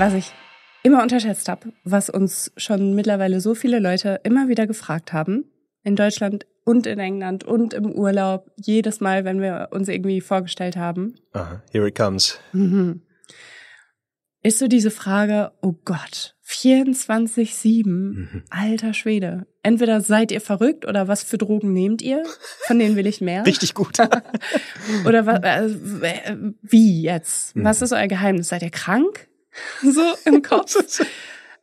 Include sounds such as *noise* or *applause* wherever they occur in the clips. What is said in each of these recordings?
Was ich immer unterschätzt habe, was uns schon mittlerweile so viele Leute immer wieder gefragt haben, in Deutschland und in England und im Urlaub, jedes Mal, wenn wir uns irgendwie vorgestellt haben. Aha, here it comes. Mhm. Ist so diese Frage, oh Gott, 24-7, Mhm. alter Schwede. Entweder seid ihr verrückt oder was für Drogen nehmt ihr? Von denen will ich mehr. *laughs* Richtig gut. *laughs* Oder wa- äh, wie jetzt? Mhm. Was ist euer Geheimnis? Seid ihr krank? *laughs* So im *laughs* Kopf.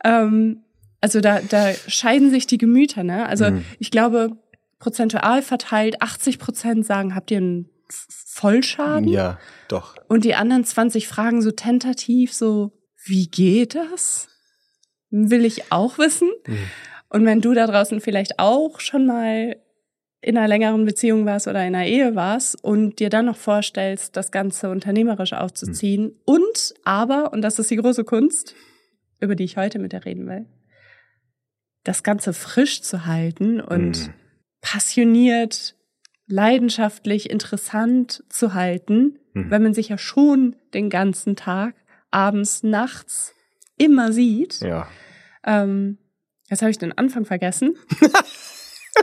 ähm, also da, da scheiden sich die Gemüter, ne? Also Mhm. ich glaube, prozentual verteilt, 80 Prozent sagen, habt ihr einen Vollschaden? ja, doch. Und die anderen 20 fragen so tentativ so, wie geht das? Will ich auch wissen. Mhm. Und wenn du da draußen vielleicht auch schon mal in einer längeren Beziehung warst oder in einer Ehe warst und dir dann noch vorstellst, das Ganze unternehmerisch aufzuziehen und aber, und das ist die große Kunst, über die ich heute mit dir reden will, das Ganze frisch zu halten und Mhm. passioniert, leidenschaftlich, interessant zu halten, Mhm. wenn man sich ja schon den ganzen Tag, abends, nachts immer sieht. Ja. Ähm, jetzt habe ich den Anfang vergessen. *laughs*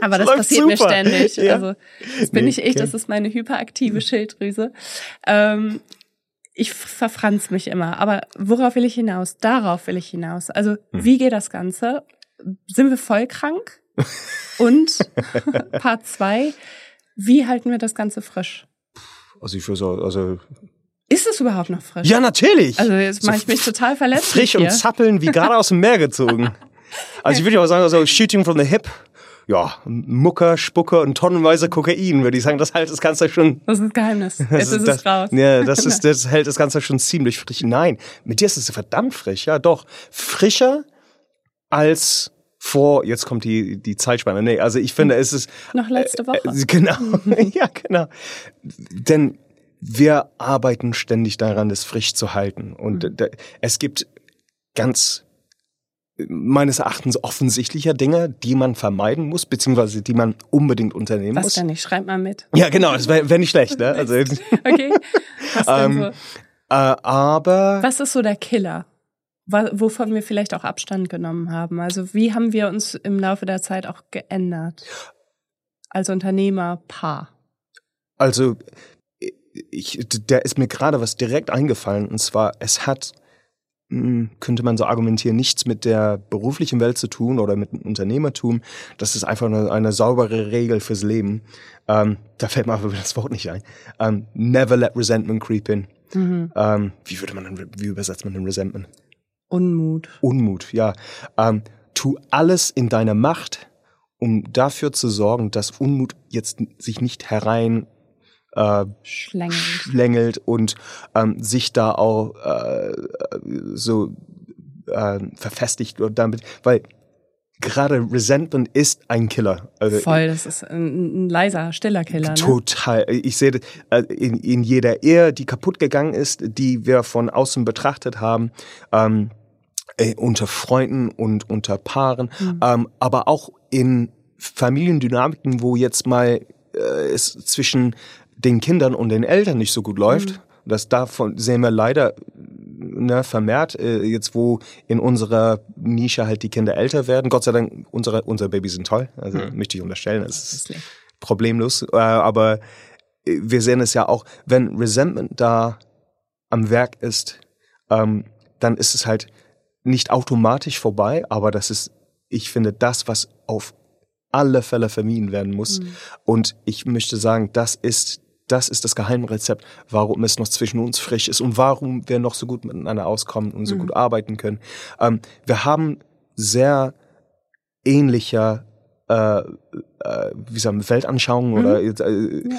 Aber das läuft passiert mir super. ständig. Ja. Also das bin Nee, nicht ich, okay. das ist meine hyperaktive Schilddrüse. Ähm, ich verfranz mich immer. Aber worauf will ich hinaus? Darauf will ich hinaus. Also Hm. wie geht das Ganze? Sind wir voll krank? Und *laughs* Part zwei, wie halten wir das Ganze frisch? Also ich würde so, also. Ist es überhaupt noch frisch? Ja, natürlich. Also jetzt So mache ich mich total verletzt. frisch und zappeln wie gerade aus dem Meer gezogen. *laughs* Also ich würde auch sagen, also shooting from the hip. Ja, Mucker, Spucker und tonnenweise Kokain, würde ich sagen. Das hält das Ganze schon. Das ist *laughs* das Geheimnis. Jetzt das ist das, es raus. Ja, das ist, *laughs* das hält das Ganze schon ziemlich frisch. Nein, mit dir ist es verdammt frisch. Ja, doch. Frischer als vor, jetzt kommt die, die Zeitspanne. Nee, also ich finde, es ist, Noch letzte Woche. äh, genau, *laughs* ja, genau. Denn wir arbeiten ständig daran, das frisch zu halten. Und Mhm. es gibt ganz meines Erachtens offensichtlicher Dinge, die man vermeiden muss, beziehungsweise die man unbedingt unternehmen Was muss. denn nicht? Schreib mal mit. Ja, genau, das wäre wär nicht schlecht, ne? *laughs* Also, äh, *laughs* Okay. Was Ähm, so? aber Was ist so der Killer? Wovon wir vielleicht auch Abstand genommen haben. Also wie haben wir uns im Laufe der Zeit auch geändert? Als Unternehmer, Paar. Also, ich, da ist mir gerade was direkt eingefallen, und zwar, es hat, könnte man so argumentieren, nichts mit der beruflichen Welt zu tun oder mit dem Unternehmertum. Das ist einfach eine, eine saubere Regel fürs Leben. Ähm, da fällt mir aber das Wort nicht ein. Ähm, never let resentment creep in. Mhm. Ähm, wie würde man wie übersetzt man denn Resentment? Unmut. Unmut, ja. Ähm, tu alles in deiner Macht, um dafür zu sorgen, dass Unmut jetzt sich nicht herein äh, Schlängelt. schlängelt und ähm, sich da auch äh, so äh, verfestigt und damit, weil gerade Resentment ist ein Killer. Also Voll, das ist ein, ein leiser, stiller Killer. Ne? Total. Ich sehe das, äh, in, in jeder Ehe, die kaputt gegangen ist, die wir von außen betrachtet haben, ähm, äh, unter Freunden und unter Paaren, Mhm. ähm, aber auch in Familiendynamiken, wo jetzt mal äh, es zwischen den Kindern und den Eltern nicht so gut läuft. Mhm. Das davon sehen wir leider ne, vermehrt, äh, jetzt wo in unserer Nische halt die Kinder älter werden. Gott sei Dank, unsere, unsere Babys sind toll. Also möchte ich unterstellen. Es ist problemlos. Äh, aber äh, wir sehen es ja auch, wenn Resentment da am Werk ist, ähm, dann ist es halt nicht automatisch vorbei, aber das ist, ich finde, das, was auf alle Fälle vermieden werden muss. Mhm. Und ich möchte sagen, das ist das ist das Geheimrezept, warum es noch zwischen uns frisch ist und warum wir noch so gut miteinander auskommen und so Mhm. gut arbeiten können. Ähm, wir haben sehr ähnlicher äh, äh, wie sagen, wir, Weltanschauungen Mhm. oder äh, äh,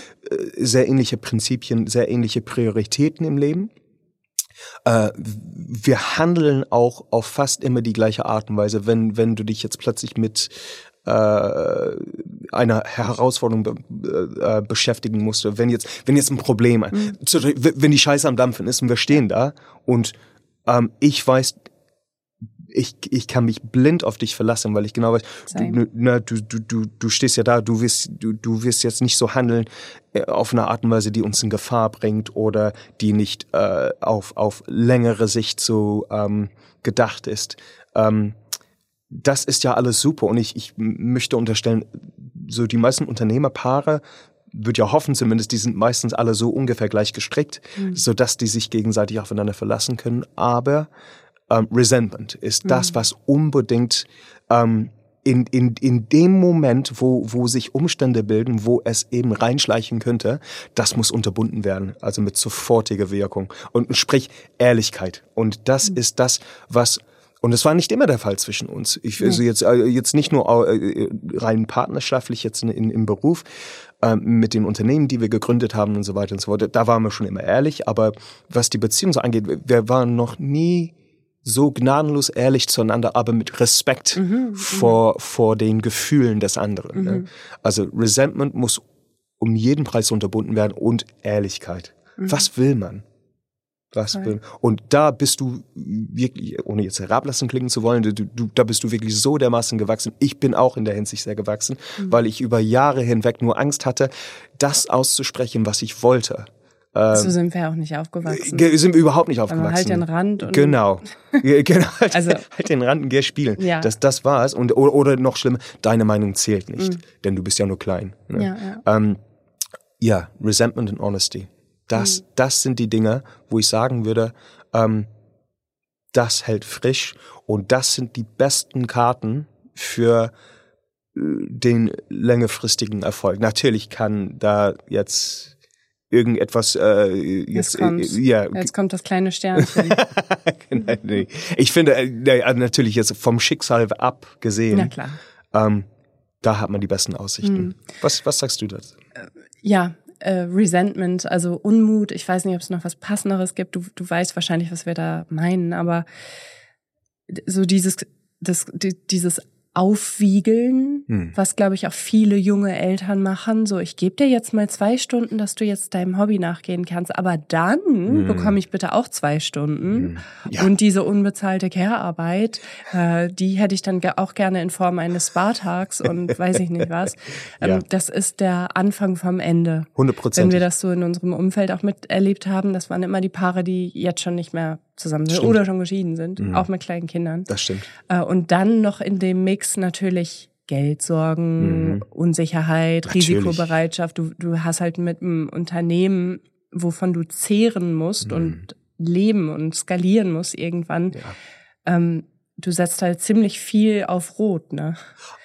sehr ähnliche Prinzipien, sehr ähnliche Prioritäten im Leben. Äh, wir handeln auch auf fast immer die gleiche Art und Weise. Wenn, wenn du dich jetzt plötzlich mit äh, einer Herausforderung be äh, beschäftigen musst, wenn jetzt, wenn jetzt ein Problem, zu- wenn die Scheiße am Dampfen ist und wir stehen da und ähm, ich weiß, ich, ich kann mich blind auf dich verlassen, weil ich genau weiß, du, na, du, du, du, du stehst ja da, du wirst, du, du wirst jetzt nicht so handeln äh, auf eine Art und Weise, die uns in Gefahr bringt oder die nicht äh, auf, auf längere Sicht so ähm, gedacht ist. Ähm, das ist ja alles super und ich, ich möchte unterstellen, so die meisten Unternehmerpaare würde ja hoffen zumindest, die sind meistens alle so ungefähr gleich gestrickt, mhm. so dass die sich gegenseitig aufeinander verlassen können. Aber ähm, Resentment ist mhm. das, was unbedingt ähm, in, in, in dem Moment, wo, wo sich Umstände bilden, wo es eben reinschleichen könnte, das muss unterbunden werden, also mit sofortiger Wirkung. Und sprich Ehrlichkeit. Und das mhm. ist das, was und es war nicht immer der Fall zwischen uns. Ich also jetzt äh, jetzt nicht nur äh, rein partnerschaftlich jetzt in, in, im Beruf äh, mit den Unternehmen, die wir gegründet haben und so weiter und so fort. Da waren wir schon immer ehrlich. Aber was die Beziehung so angeht, wir waren noch nie so gnadenlos ehrlich zueinander, aber mit Respekt mhm, mhm, vor, vor den Gefühlen des anderen. Ne? Mhm. Ne? Also Resentment muss um jeden Preis unterbunden werden und Ehrlichkeit. Mhm. Was will man? Was will, und da bist du wirklich, ohne jetzt herablassen klingen zu wollen, du, du, da bist du wirklich so dermaßen gewachsen. Ich bin auch in der Hinsicht sehr gewachsen, mhm. weil ich über Jahre hinweg nur Angst hatte, das auszusprechen, was ich wollte. Ähm, so sind wir auch nicht aufgewachsen. Sind wir überhaupt nicht aufgewachsen. halt den Rand. Und genau. *laughs* genau. Halt, also, *laughs* halt den Rand und geh spielen. Ja. Das, das. Und, oder, oder noch schlimmer, deine Meinung zählt nicht. Mhm. Denn du bist ja nur klein. Ne? Ja, ja. Ähm, ja, Resentment and Honesty. Das, mhm. das sind die Dinge, wo ich sagen würde, ähm, das hält frisch und das sind die besten Karten für äh, den längerfristigen Erfolg. Natürlich kann da jetzt irgendetwas äh, jetzt, jetzt, kommt, äh, ja. jetzt kommt das kleine Sternchen. *laughs* Genau, nee. Ich finde äh, also natürlich jetzt vom Schicksal abgesehen. Na klar. Ähm, da hat man die besten Aussichten. Mhm. Was, was sagst du dazu? Äh, ja, äh, Resentment, also Unmut. Ich weiß nicht, ob es noch was Passenderes gibt. Du, du weißt wahrscheinlich, was wir da meinen, aber so dieses, das, die, dieses aufwiegeln, hm. was glaube ich auch viele junge Eltern machen. So, ich gebe dir jetzt mal zwei Stunden, dass du jetzt deinem Hobby nachgehen kannst, aber dann hm. bekomme ich bitte auch zwei Stunden. Hm. Ja. Und diese unbezahlte Care-Arbeit, äh, die hätte ich dann auch gerne in Form eines Spartags und *laughs* weiß ich nicht was. Ähm, ja. Das ist der Anfang vom Ende. 100 Prozent. Wenn wir das so in unserem Umfeld auch miterlebt haben, das waren immer die Paare, die jetzt schon nicht mehr zusammen sind oder schon geschieden sind, mhm. auch mit kleinen Kindern. Das stimmt. Äh, und dann noch in dem Mix natürlich Geldsorgen, mhm. Unsicherheit, natürlich. Risikobereitschaft. Du, du hast halt mit einem Unternehmen, wovon du zehren musst mhm. und leben und skalieren musst irgendwann. Ja. Ähm, du setzt halt ziemlich viel auf Rot, ne?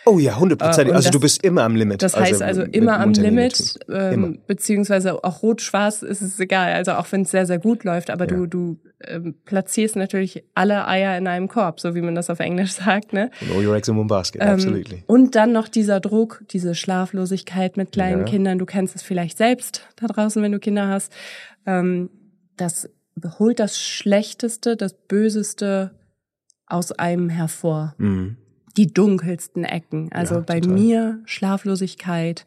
Oh ja, hundertprozentig. Äh, also das, du bist immer am Limit. Das heißt also, also immer am Limit, ähm, immer. beziehungsweise auch rot-schwarz ist es egal. Also auch wenn es sehr, sehr gut läuft, aber ja. du, du ähm, platzierst natürlich alle Eier in einem Korb, so wie man das auf Englisch *laughs* sagt, ne? And all your eggs in one basket, ähm, absolutely. Und dann noch dieser Druck, diese Schlaflosigkeit mit kleinen ja. Kindern. Du kennst es vielleicht selbst da draußen, wenn du Kinder hast. Ähm, das holt das Schlechteste, das Böseste aus einem hervor. Mhm. Die dunkelsten Ecken. Also ja, bei total. mir Schlaflosigkeit,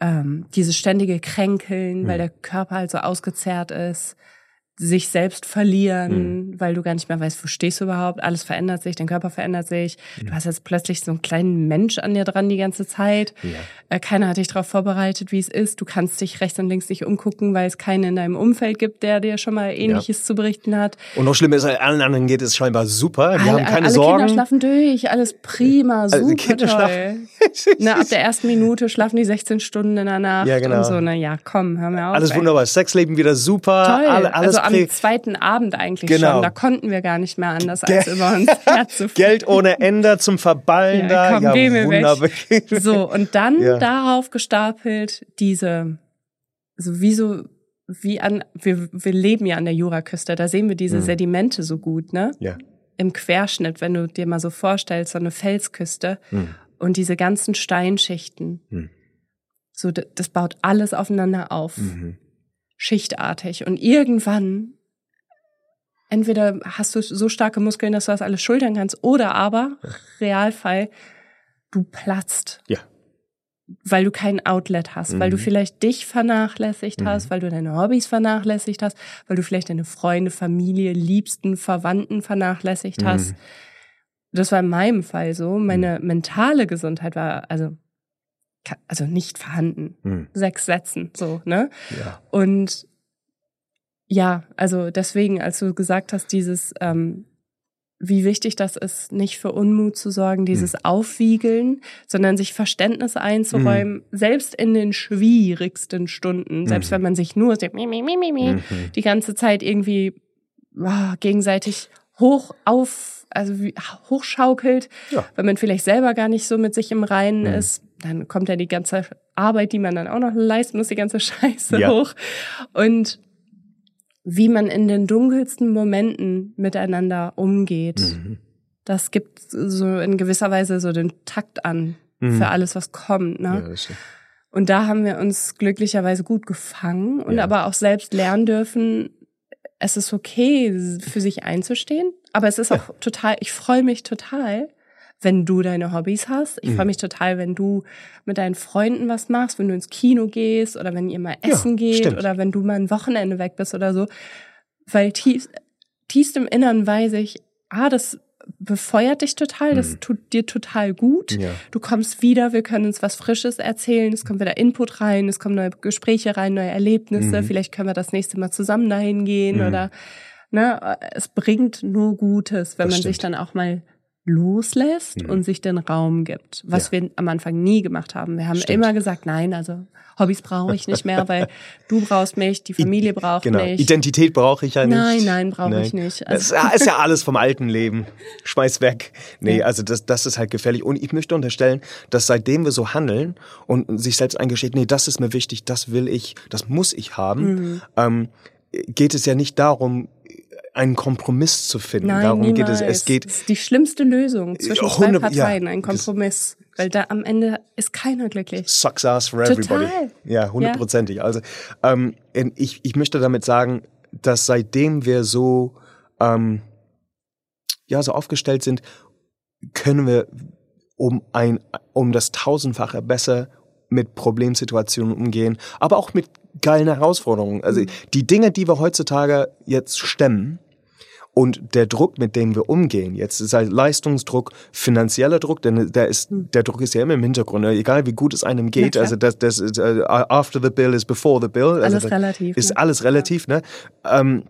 ähm, dieses ständige Kränkeln, mhm. weil der Körper halt so ausgezehrt ist, sich selbst verlieren, mhm. weil du gar nicht mehr weißt, wo stehst du überhaupt. Alles verändert sich, dein Körper verändert sich. Mhm. Du hast jetzt plötzlich so einen kleinen Mensch an dir dran die ganze Zeit. Ja. Äh, keiner hat dich darauf vorbereitet, wie es ist. Du kannst dich rechts und links nicht umgucken, weil es keinen in deinem Umfeld gibt, der dir schon mal Ähnliches ja. zu berichten hat. Und noch schlimmer ist, allen anderen geht es scheinbar super. Die alle, haben keine alle Sorgen. Kinder schlafen durch, alles prima, also super Kinder toll. Schlafen. *laughs* Na, ab der ersten Minute schlafen die 16 Stunden in der Nacht ja, genau. und so. Na ja, komm, hör mir auf. Alles ey. wunderbar. Sexleben wieder super. Toll. Alle, alles also am zweiten Abend eigentlich genau. schon. Da konnten wir gar nicht mehr anders, als über uns *laughs* herzuführen. Geld ohne Ende zum Verballen ja, da. Komm, ja, wunderbar. So, und dann ja. darauf gestapelt diese, so wie so, wie an, wir, wir leben ja an der Juraküste, da sehen wir diese hm. Sedimente so gut, ne? Ja. Im Querschnitt, wenn du dir mal so vorstellst, so eine Felsküste hm. und diese ganzen Steinschichten. Hm. So, das baut alles aufeinander auf. Mhm schichtartig. Und irgendwann, entweder hast du so starke Muskeln, dass du das alles schultern kannst, oder aber, Realfall, du platzt. Ja. Weil du kein Outlet hast, mhm. weil du mhm. vielleicht dich vernachlässigt mhm. hast, weil du deine Hobbys vernachlässigt hast, weil du vielleicht deine Freunde, Familie, Liebsten, Verwandten vernachlässigt mhm. hast. das war in meinem Fall so. Meine mentale Gesundheit war also also nicht vorhanden. Mhm. Sechs Sätzen, so, ne? Ja. Und ja, also deswegen, als du gesagt hast, dieses, ähm, wie wichtig das ist, nicht für Unmut zu sorgen, dieses mhm. Aufwiegeln, sondern sich Verständnis einzuräumen, mhm. selbst in den schwierigsten Stunden, selbst mhm. wenn man sich nur so mhm. die ganze Zeit irgendwie oh, gegenseitig hoch auf, also hochschaukelt, ja. wenn man vielleicht selber gar nicht so mit sich im Reinen mhm. ist, dann kommt ja die ganze Arbeit, die man dann auch noch leisten muss, die ganze *laughs* Scheiße ja. hoch. Und wie man in den dunkelsten Momenten miteinander umgeht, mhm. das gibt so in gewisser Weise so den Takt an mhm. für alles, was kommt. Ne? Ja, und da haben wir uns glücklicherweise gut gefangen und ja. aber auch selbst lernen dürfen, es ist okay, für sich einzustehen, aber es ist auch total, ich freue mich total, wenn du deine Hobbys hast. Ich mhm. freue mich total, wenn du mit deinen Freunden was machst, wenn du ins Kino gehst oder wenn ihr mal essen ja, geht stimmt. oder wenn du mal ein Wochenende weg bist oder so. Weil tief, tiefst im Inneren weiß ich, ah, das befeuert dich total, das mhm. tut dir total gut. Ja. Du kommst wieder, wir können uns was Frisches erzählen, es kommt wieder Input rein, es kommen neue Gespräche rein, neue Erlebnisse, mhm. vielleicht können wir das nächste Mal zusammen dahin gehen mhm. oder ne, es bringt nur Gutes, wenn das man stimmt. sich dann auch mal loslässt mhm. und sich den Raum gibt, was ja. wir am Anfang nie gemacht haben. Wir haben Stimmt. immer gesagt, nein, also Hobbys brauche ich nicht mehr, weil *laughs* du brauchst mich, die Familie braucht genau. mich. Identität brauche ich ja nicht. Nein, nein, brauche ich nicht. Also das ist ja *laughs* alles vom alten Leben. Schmeiß weg. Nee, also das, das ist halt gefährlich. Und ich möchte unterstellen, dass seitdem wir so handeln und sich selbst eingesteht, nee, das ist mir wichtig, das will ich, das muss ich haben, mhm. ähm, geht es ja nicht darum, einen Kompromiss zu finden. Nein, Darum niemals. geht es. Es geht. Das ist die schlimmste Lösung zwischen 100, zwei Parteien, ja, ein Kompromiss. Weil da am Ende ist keiner glücklich. Sucks ass for everybody. Total. Ja, hundertprozentig. Ja. Also ähm, ich, ich möchte damit sagen, dass seitdem wir so ähm, ja so aufgestellt sind, können wir um ein um das tausendfache besser mit Problemsituationen umgehen, aber auch mit geilen Herausforderungen. Also die Dinge, die wir heutzutage jetzt stemmen, und der Druck, mit dem wir umgehen, jetzt ist halt Leistungsdruck, finanzieller Druck, denn der ist, der Druck ist ja immer im Hintergrund, ne? egal wie gut es einem geht. Also das, das ist, uh, after the bill is before the bill. Also alles relativ. Ist ne? alles relativ, ja. ne? Ähm,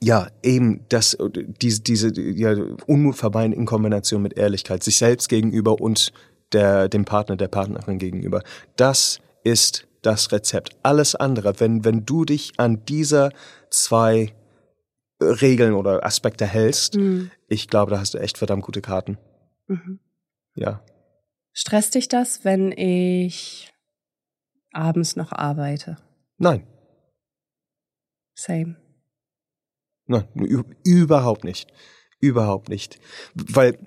ja, eben das, diese, diese ja, Unmut verbeinen in Kombination mit Ehrlichkeit, sich selbst gegenüber und der, dem Partner, der Partnerin gegenüber. Das ist das Rezept. Alles andere, wenn, wenn du dich an dieser zwei Regeln oder Aspekte hältst, mhm. ich glaube, da hast du echt verdammt gute Karten. Mhm. Ja. Stresst dich das, wenn ich abends noch arbeite? Nein. Same. Nein, überhaupt nicht. Überhaupt nicht. Weil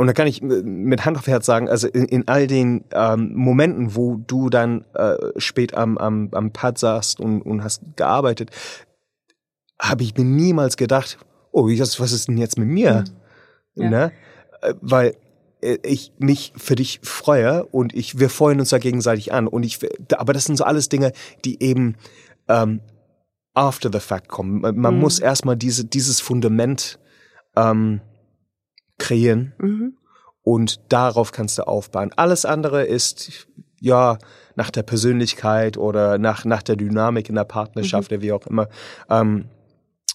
und da kann ich mit Hand auf Herz sagen, also in, in all den ähm, Momenten, wo du dann äh, spät am, am, am Pad saßt und, und hast gearbeitet, habe ich mir niemals gedacht, oh, was, was ist denn jetzt mit mir? Mhm. Ja. Ne? Äh, weil äh, ich mich für dich freue und ich, wir freuen uns da gegenseitig an. Und ich, aber das sind so alles Dinge, die eben ähm, after the fact kommen. Man mhm. muss erstmal diese, dieses Fundament ähm, kreieren mhm. und darauf kannst du aufbauen. Alles andere ist ja nach der Persönlichkeit oder nach, nach der Dynamik in der Partnerschaft, mhm. wie auch immer. Ähm,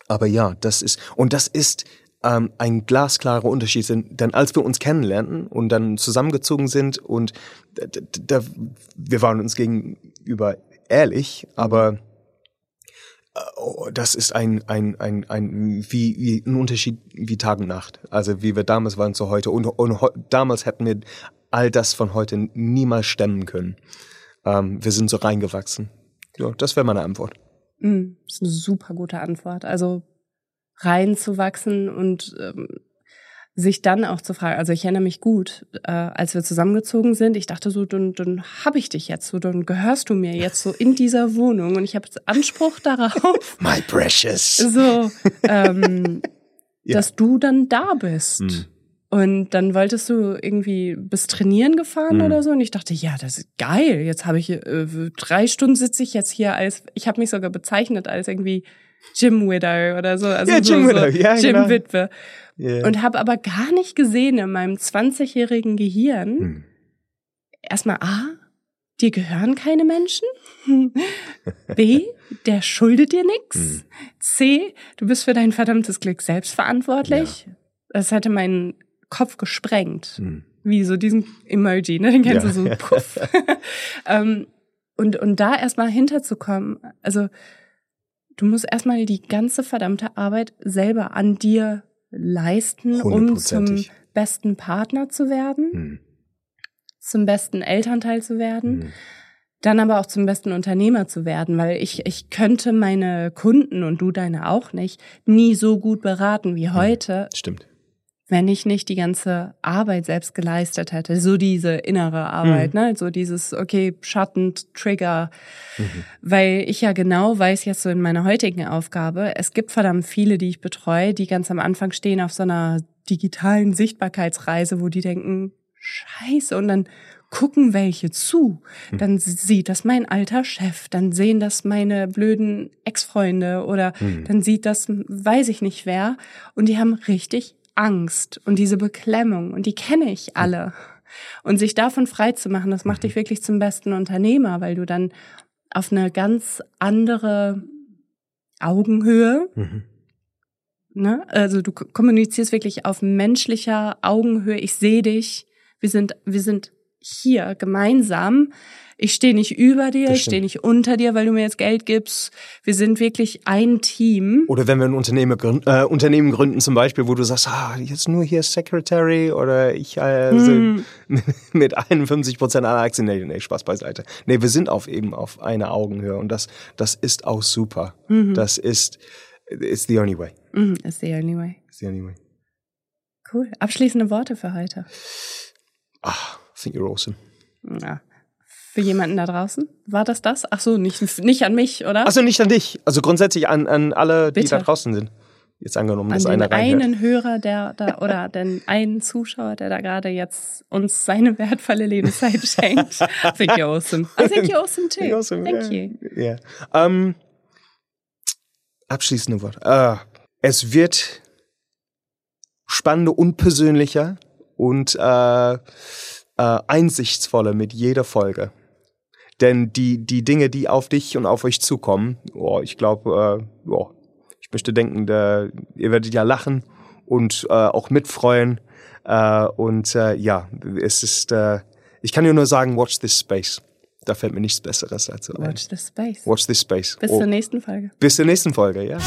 aber ja, das ist, und das ist ähm, ein glasklarer Unterschied. Denn als wir uns kennenlernten und dann zusammengezogen sind und da, wir waren uns gegenüber ehrlich, aber Oh, das ist ein, ein, ein, ein, wie, wie ein Unterschied wie Tag und Nacht. Also wie wir damals waren zu heute. Und, und damals hätten wir all das von heute niemals stemmen können. Ähm, wir sind so reingewachsen. Ja, das wäre meine Antwort. Mm, ist eine super gute Antwort. Also reinzuwachsen und ähm, sich dann auch zu fragen, also ich erinnere mich gut, äh, als wir zusammengezogen sind, ich dachte so, dann, dann hab ich dich jetzt so, dann gehörst du mir jetzt so in dieser Wohnung und ich habe Anspruch darauf. *laughs* My precious. So, ähm, *laughs* ja. dass du dann da bist. Mhm. Und dann wolltest du irgendwie bis trainieren gefahren mhm. oder so. Und ich dachte, ja, das ist geil. Jetzt habe ich äh, drei Stunden sitze ich jetzt hier als, ich habe mich sogar bezeichnet als irgendwie Jim Widow oder so. Also Ja, Jim so, Widow, so ja, Jim genau. Yeah. Und habe aber gar nicht gesehen in meinem 20-jährigen Gehirn, Hm. erstmal A, dir gehören keine Menschen. B, der schuldet dir nix. Hm. C, du bist für dein verdammtes Glück selbst verantwortlich. Das hätte meinen Kopf gesprengt. Hm. Wie so diesen Emoji, ne? Den kennst Ja, du so, ja. *laughs* puff. ähm, und, und da erstmal hinterzukommen, also du musst erstmal die ganze verdammte Arbeit selber an dir leisten, um zum besten Partner zu werden, Hm. zum besten Elternteil zu werden, Hm. dann aber auch zum besten Unternehmer zu werden, weil ich, ich könnte meine Kunden und du deine auch nicht, nie so gut beraten wie heute, Stimmt. Wenn ich nicht die ganze Arbeit selbst geleistet hätte. So diese innere Arbeit, Mhm. ne? So dieses, okay, Schatten, Trigger. Mhm. Weil ich ja genau weiß jetzt so in meiner heutigen Aufgabe, es gibt verdammt viele, die ich betreue, die ganz am Anfang stehen auf so einer digitalen Sichtbarkeitsreise, wo die denken, scheiße, und dann gucken welche zu. Mhm. Dann sieht das mein alter Chef, dann sehen das meine blöden Ex-Freunde oder Mhm. dann sieht das, weiß ich nicht wer, und die haben richtig Angst und diese Beklemmung und die kenne ich alle. Und sich davon frei zu machen, das macht dich wirklich zum besten Unternehmer, weil du dann auf eine ganz andere Augenhöhe, Mhm. ne? Also du kommunizierst wirklich auf menschlicher Augenhöhe. Ich sehe dich. Wir sind, wir sind hier gemeinsam. Ich stehe nicht über dir, ich stehe nicht unter dir, weil du mir jetzt Geld gibst. Wir sind wirklich ein Team. Oder wenn wir ein Unternehmen, gründen, äh, Unternehmen gründen, zum Beispiel, wo du sagst, ah, jetzt nur hier Secretary oder ich äh, Hm. *laughs* mit 51 Prozent aller Aktien. Nee, nee, Spaß beiseite. Nee, wir sind auf eben auf einer Augenhöhe und das, das ist auch super. Das ist, it's the only way. Mhm, Ist the only way. It's the only way. Cool. Abschließende Worte für heute. Ah, I think you're awesome. Ja. Für jemanden da draußen? War das das? Ach so, nicht, nicht an mich, oder? Also nicht an dich, also grundsätzlich an, an alle, die Bitte. da draußen sind. Jetzt angenommen, an dass einer reinhört. einen Hörer, der da oder den einen Zuschauer, der da gerade jetzt uns seine wertvolle Lebenszeit *laughs* schenkt. I think you're awesome. I think you're awesome too. You're awesome, Thank yeah. you. Ja. Ähm, abschließende Wort. Äh, es wird spannender und persönlicher und äh, äh, einsichtsvoller mit jeder Folge. Denn die, die Dinge, die auf dich und auf euch zukommen, oh, ich glaube, äh, oh, ich möchte denken, da, ihr werdet ja lachen und äh, auch mitfreuen. Äh, und äh, ja, es ist, äh, ich kann nur sagen, watch this space. Da fällt mir nichts Besseres dazu ein. Watch the space. Watch this space. Bis Oh, zur nächsten Folge. bis zur nächsten Folge, ja.